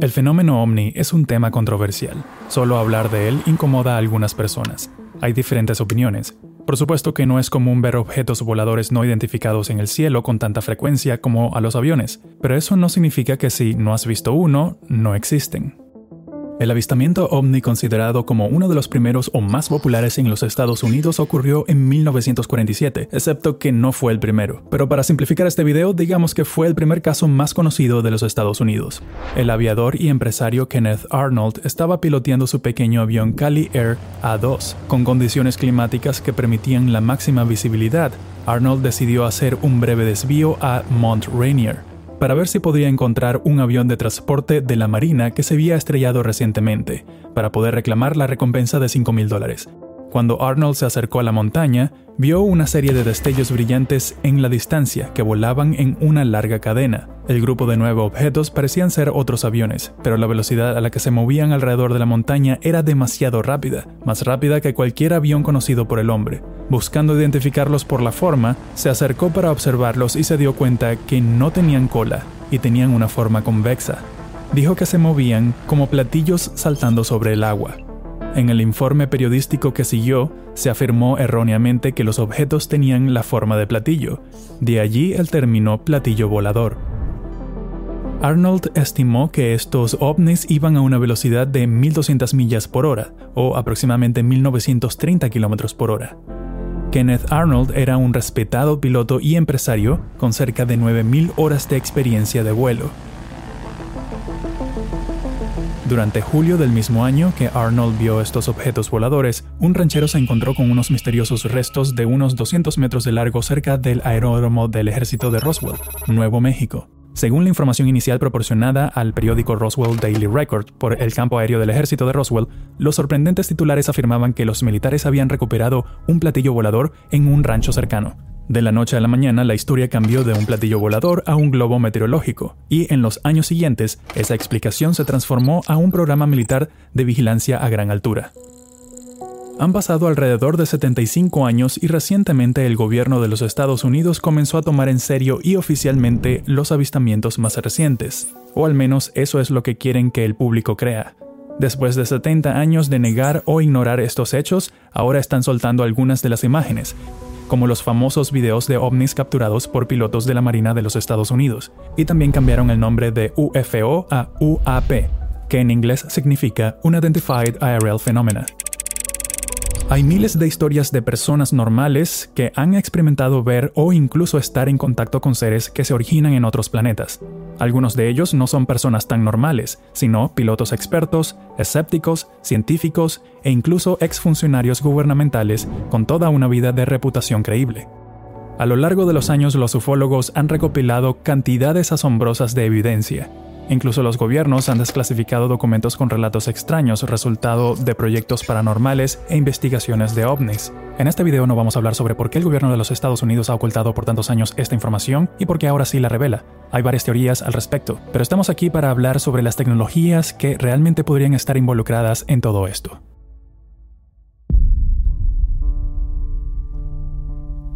El fenómeno ovni es un tema controversial. Solo hablar de él incomoda a algunas personas. Hay diferentes opiniones. Por supuesto que no es común ver objetos voladores no identificados en el cielo con tanta frecuencia como a los aviones, pero eso no significa que si no has visto uno, no existen. El avistamiento ovni considerado como uno de los primeros o más populares en los Estados Unidos ocurrió en 1947, excepto que no fue el primero. Pero para simplificar este video, digamos que fue el primer caso más conocido de los Estados Unidos. El aviador y empresario Kenneth Arnold estaba piloteando su pequeño avión Cali Air A2, con condiciones climáticas que permitían la máxima visibilidad. Arnold decidió hacer un breve desvío a Mount Rainier, para ver si podía encontrar un avión de transporte de la Marina que se había estrellado recientemente, para poder reclamar la recompensa de 5 mil dólares. Cuando Arnold se acercó a la montaña, vio una serie de destellos brillantes en la distancia que volaban en una larga cadena. El grupo de nueve objetos parecían ser otros aviones, pero la velocidad a la que se movían alrededor de la montaña era demasiado rápida, más rápida que cualquier avión conocido por el hombre. Buscando identificarlos por la forma, se acercó para observarlos y se dio cuenta que no tenían cola y tenían una forma convexa. Dijo que se movían como platillos saltando sobre el agua. En el informe periodístico que siguió, se afirmó erróneamente que los objetos tenían la forma de platillo, de allí el término platillo volador. Arnold estimó que estos ovnis iban a una velocidad de 1200 millas por hora, o aproximadamente 1930 km por hora. Kenneth Arnold era un respetado piloto y empresario con cerca de 9.000 horas de experiencia de vuelo. Durante julio del mismo año que Arnold vio estos objetos voladores, un ranchero se encontró con unos misteriosos restos de unos 200 metros de largo cerca del aeródromo del ejército de Roswell, Nuevo México. Según la información inicial proporcionada al periódico Roswell Daily Record por el campo aéreo del ejército de Roswell, los sorprendentes titulares afirmaban que los militares habían recuperado un platillo volador en un rancho cercano. De la noche a la mañana, la historia cambió de un platillo volador a un globo meteorológico, y en los años siguientes, esa explicación se transformó a un programa militar de vigilancia a gran altura. Han pasado alrededor de 75 años y recientemente el gobierno de los Estados Unidos comenzó a tomar en serio y oficialmente los avistamientos más recientes, o al menos eso es lo que quieren que el público crea. Después de 70 años de negar o ignorar estos hechos, ahora están soltando algunas de las imágenes, como los famosos videos de ovnis capturados por pilotos de la Marina de los Estados Unidos, y también cambiaron el nombre de UFO a UAP, que en inglés significa Unidentified Aerial Phenomena. Hay miles de historias de personas normales que han experimentado ver o incluso estar en contacto con seres que se originan en otros planetas. Algunos de ellos no son personas tan normales, sino pilotos expertos, escépticos, científicos e incluso exfuncionarios gubernamentales con toda una vida de reputación creíble. A lo largo de los años los ufólogos han recopilado cantidades asombrosas de evidencia, Incluso los gobiernos han desclasificado documentos con relatos extraños, resultado de proyectos paranormales e investigaciones de ovnis. En este video no vamos a hablar sobre por qué el gobierno de los Estados Unidos ha ocultado por tantos años esta información y por qué ahora sí la revela. Hay varias teorías al respecto, pero estamos aquí para hablar sobre las tecnologías que realmente podrían estar involucradas en todo esto.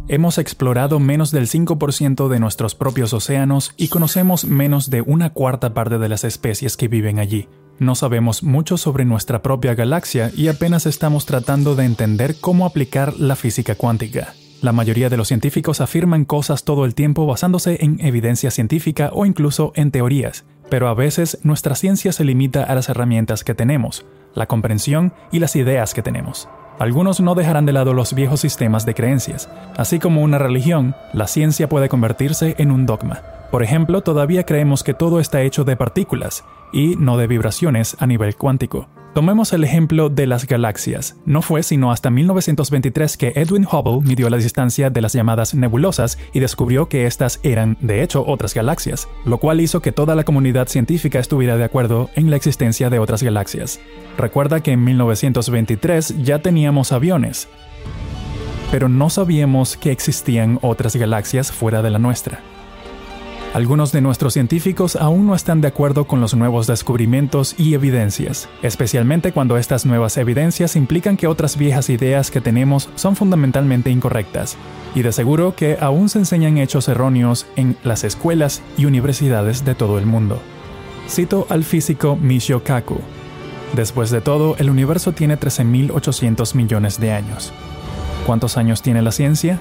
Hemos explorado menos del 5% de nuestros propios océanos y conocemos menos de una cuarta parte de las especies que viven allí. No sabemos mucho sobre nuestra propia galaxia y apenas estamos tratando de entender cómo aplicar la física cuántica. La mayoría de los científicos afirman cosas todo el tiempo basándose en evidencia científica o incluso en teorías, pero a veces nuestra ciencia se limita a las herramientas que tenemos, la comprensión y las ideas que tenemos. Algunos no dejarán de lado los viejos sistemas de creencias. Así como una religión, la ciencia puede convertirse en un dogma. Por ejemplo, todavía creemos que todo está hecho de partículas y no de vibraciones a nivel cuántico. Tomemos el ejemplo de las galaxias. No fue sino hasta 1923 que Edwin Hubble midió la distancia de las llamadas nebulosas y descubrió que estas eran, de hecho, otras galaxias, lo cual hizo que toda la comunidad científica estuviera de acuerdo en la existencia de otras galaxias. Recuerda que en 1923 ya teníamos aviones, pero no sabíamos que existían otras galaxias fuera de la nuestra. Algunos de nuestros científicos aún no están de acuerdo con los nuevos descubrimientos y evidencias, especialmente cuando estas nuevas evidencias implican que otras viejas ideas que tenemos son fundamentalmente incorrectas, y de seguro que aún se enseñan hechos erróneos en las escuelas y universidades de todo el mundo. Cito al físico Michio Kaku. Después de todo, el universo tiene 13.800 millones de años. ¿Cuántos años tiene la ciencia?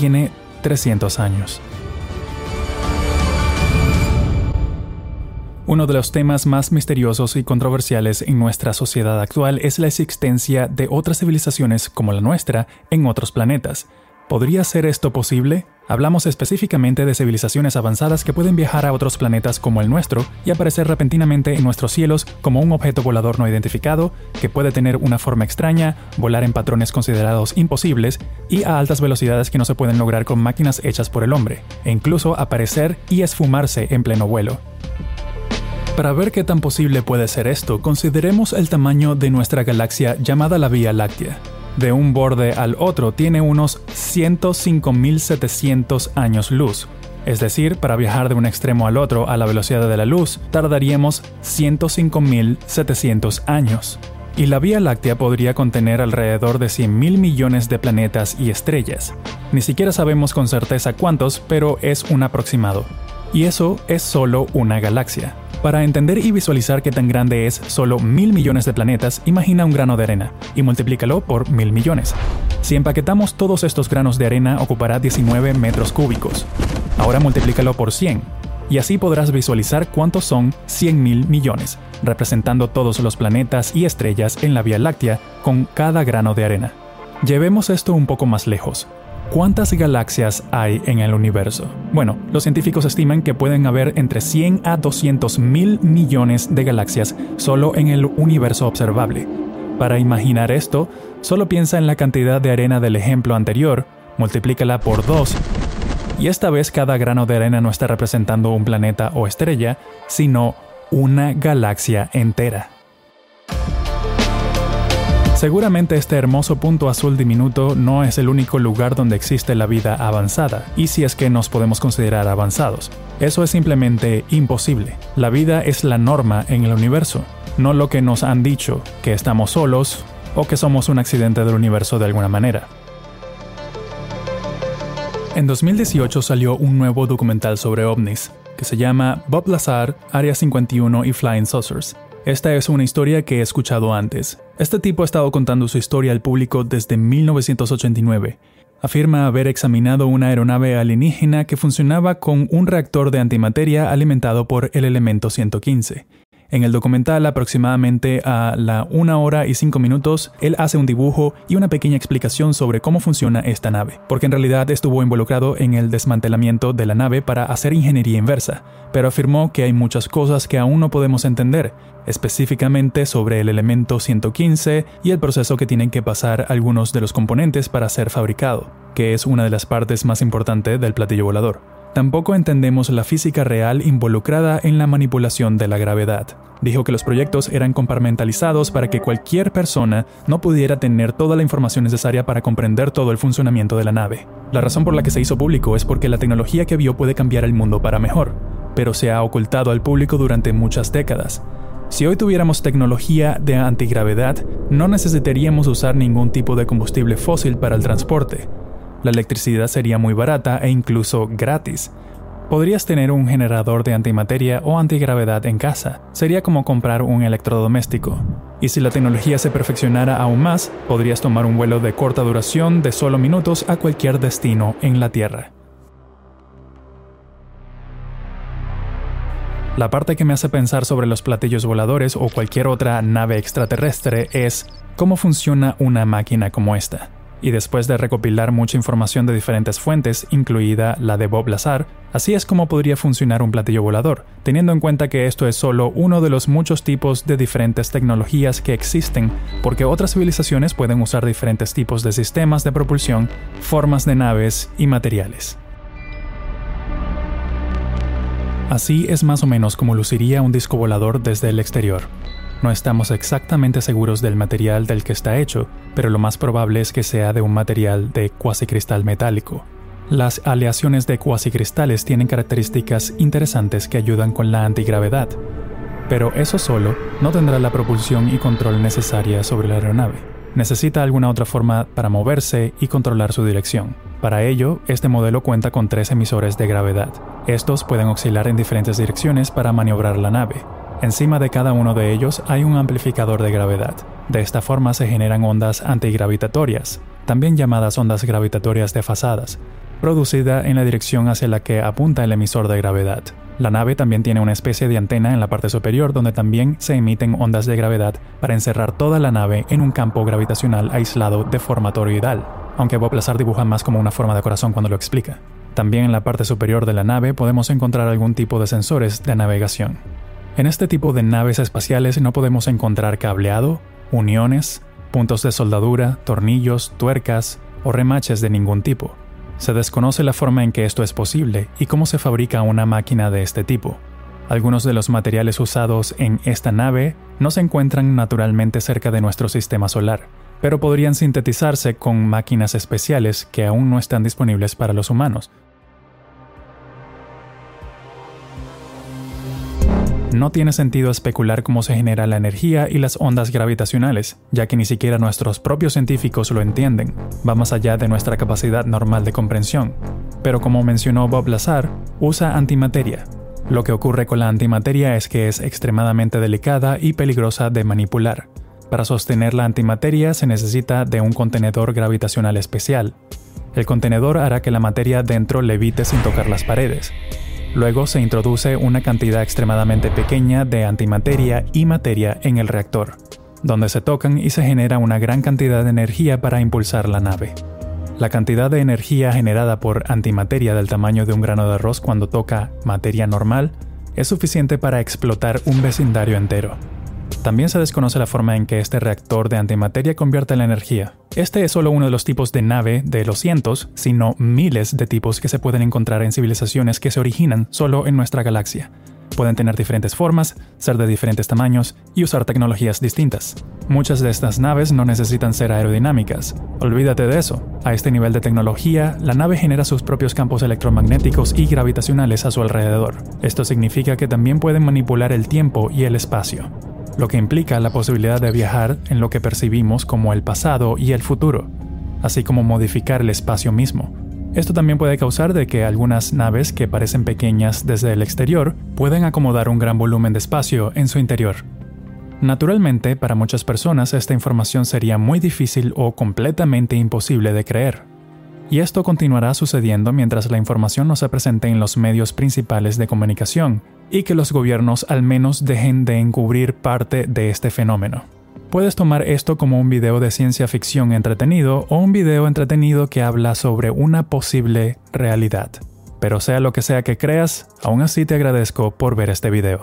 Tiene 300 años. Uno de los temas más misteriosos y controversiales en nuestra sociedad actual es la existencia de otras civilizaciones como la nuestra en otros planetas. ¿Podría ser esto posible? Hablamos específicamente de civilizaciones avanzadas que pueden viajar a otros planetas como el nuestro y aparecer repentinamente en nuestros cielos como un objeto volador no identificado, que puede tener una forma extraña, volar en patrones considerados imposibles y a altas velocidades que no se pueden lograr con máquinas hechas por el hombre, e incluso aparecer y esfumarse en pleno vuelo. Para ver qué tan posible puede ser esto, consideremos el tamaño de nuestra galaxia llamada la Vía Láctea. De un borde al otro tiene unos 105.700 años luz. Es decir, para viajar de un extremo al otro a la velocidad de la luz, tardaríamos 105.700 años. Y la Vía Láctea podría contener alrededor de 100.000 millones de planetas y estrellas. Ni siquiera sabemos con certeza cuántos, pero es un aproximado. Y eso es solo una galaxia. Para entender y visualizar qué tan grande es solo mil millones de planetas, imagina un grano de arena y multiplícalo por mil millones. Si empaquetamos todos estos granos de arena ocupará 19 metros cúbicos. Ahora multiplícalo por 100 y así podrás visualizar cuántos son 100 mil millones, representando todos los planetas y estrellas en la Vía Láctea con cada grano de arena. Llevemos esto un poco más lejos. ¿Cuántas galaxias hay en el universo? Bueno, los científicos estiman que pueden haber entre 100 a 200 mil millones de galaxias solo en el universo observable. Para imaginar esto, solo piensa en la cantidad de arena del ejemplo anterior, multiplícala por 2, y esta vez cada grano de arena no está representando un planeta o estrella, sino una galaxia entera. Seguramente este hermoso punto azul diminuto no es el único lugar donde existe la vida avanzada, y si es que nos podemos considerar avanzados. Eso es simplemente imposible. La vida es la norma en el universo, no lo que nos han dicho, que estamos solos o que somos un accidente del universo de alguna manera. En 2018 salió un nuevo documental sobre ovnis, que se llama Bob Lazar, Area 51 y Flying Saucers, esta es una historia que he escuchado antes. Este tipo ha estado contando su historia al público desde 1989. Afirma haber examinado una aeronave alienígena que funcionaba con un reactor de antimateria alimentado por el elemento 115. En el documental, aproximadamente a la 1 hora y 5 minutos, él hace un dibujo y una pequeña explicación sobre cómo funciona esta nave, porque en realidad estuvo involucrado en el desmantelamiento de la nave para hacer ingeniería inversa, pero afirmó que hay muchas cosas que aún no podemos entender, específicamente sobre el elemento 115 y el proceso que tienen que pasar algunos de los componentes para ser fabricado, que es una de las partes más importantes del platillo volador. Tampoco entendemos la física real involucrada en la manipulación de la gravedad. Dijo que los proyectos eran compartimentalizados para que cualquier persona no pudiera tener toda la información necesaria para comprender todo el funcionamiento de la nave. La razón por la que se hizo público es porque la tecnología que vio puede cambiar el mundo para mejor, pero se ha ocultado al público durante muchas décadas. Si hoy tuviéramos tecnología de antigravedad, no necesitaríamos usar ningún tipo de combustible fósil para el transporte. La electricidad sería muy barata e incluso gratis. Podrías tener un generador de antimateria o antigravedad en casa. Sería como comprar un electrodoméstico. Y si la tecnología se perfeccionara aún más, podrías tomar un vuelo de corta duración de solo minutos a cualquier destino en la Tierra. La parte que me hace pensar sobre los platillos voladores o cualquier otra nave extraterrestre es cómo funciona una máquina como esta. Y después de recopilar mucha información de diferentes fuentes, incluida la de Bob Lazar, así es como podría funcionar un platillo volador, teniendo en cuenta que esto es solo uno de los muchos tipos de diferentes tecnologías que existen, porque otras civilizaciones pueden usar diferentes tipos de sistemas de propulsión, formas de naves y materiales. Así es más o menos como luciría un disco volador desde el exterior. No estamos exactamente seguros del material del que está hecho, pero lo más probable es que sea de un material de cuasi cristal metálico. Las aleaciones de cuasicristales tienen características interesantes que ayudan con la antigravedad, pero eso solo no tendrá la propulsión y control necesaria sobre la aeronave. Necesita alguna otra forma para moverse y controlar su dirección. Para ello, este modelo cuenta con tres emisores de gravedad. Estos pueden oscilar en diferentes direcciones para maniobrar la nave. Encima de cada uno de ellos hay un amplificador de gravedad. De esta forma se generan ondas antigravitatorias, también llamadas ondas gravitatorias desfasadas, producida en la dirección hacia la que apunta el emisor de gravedad. La nave también tiene una especie de antena en la parte superior donde también se emiten ondas de gravedad para encerrar toda la nave en un campo gravitacional aislado de forma toroidal, aunque Bob Lazar dibuja más como una forma de corazón cuando lo explica. También en la parte superior de la nave podemos encontrar algún tipo de sensores de navegación. En este tipo de naves espaciales no podemos encontrar cableado, uniones, puntos de soldadura, tornillos, tuercas o remaches de ningún tipo. Se desconoce la forma en que esto es posible y cómo se fabrica una máquina de este tipo. Algunos de los materiales usados en esta nave no se encuentran naturalmente cerca de nuestro sistema solar, pero podrían sintetizarse con máquinas especiales que aún no están disponibles para los humanos, no tiene sentido especular cómo se genera la energía y las ondas gravitacionales, ya que ni siquiera nuestros propios científicos lo entienden, va más allá de nuestra capacidad normal de comprensión. Pero como mencionó Bob Lazar, usa antimateria. Lo que ocurre con la antimateria es que es extremadamente delicada y peligrosa de manipular. Para sostener la antimateria se necesita de un contenedor gravitacional especial. El contenedor hará que la materia dentro levite sin tocar las paredes, Luego se introduce una cantidad extremadamente pequeña de antimateria y materia en el reactor, donde se tocan y se genera una gran cantidad de energía para impulsar la nave. La cantidad de energía generada por antimateria del tamaño de un grano de arroz cuando toca materia normal es suficiente para explotar un vecindario entero. También se desconoce la forma en que este reactor de antimateria convierte la energía. Este es solo uno de los tipos de nave de los cientos, sino miles de tipos que se pueden encontrar en civilizaciones que se originan solo en nuestra galaxia. Pueden tener diferentes formas, ser de diferentes tamaños y usar tecnologías distintas. Muchas de estas naves no necesitan ser aerodinámicas. Olvídate de eso. A este nivel de tecnología, la nave genera sus propios campos electromagnéticos y gravitacionales a su alrededor. Esto significa que también pueden manipular el tiempo y el espacio lo que implica la posibilidad de viajar en lo que percibimos como el pasado y el futuro, así como modificar el espacio mismo. Esto también puede causar de que algunas naves que parecen pequeñas desde el exterior pueden acomodar un gran volumen de espacio en su interior. Naturalmente, para muchas personas esta información sería muy difícil o completamente imposible de creer. Y esto continuará sucediendo mientras la información no se presente en los medios principales de comunicación, y que los gobiernos al menos dejen de encubrir parte de este fenómeno. Puedes tomar esto como un video de ciencia ficción entretenido o un video entretenido que habla sobre una posible realidad. Pero sea lo que sea que creas, aún así te agradezco por ver este video.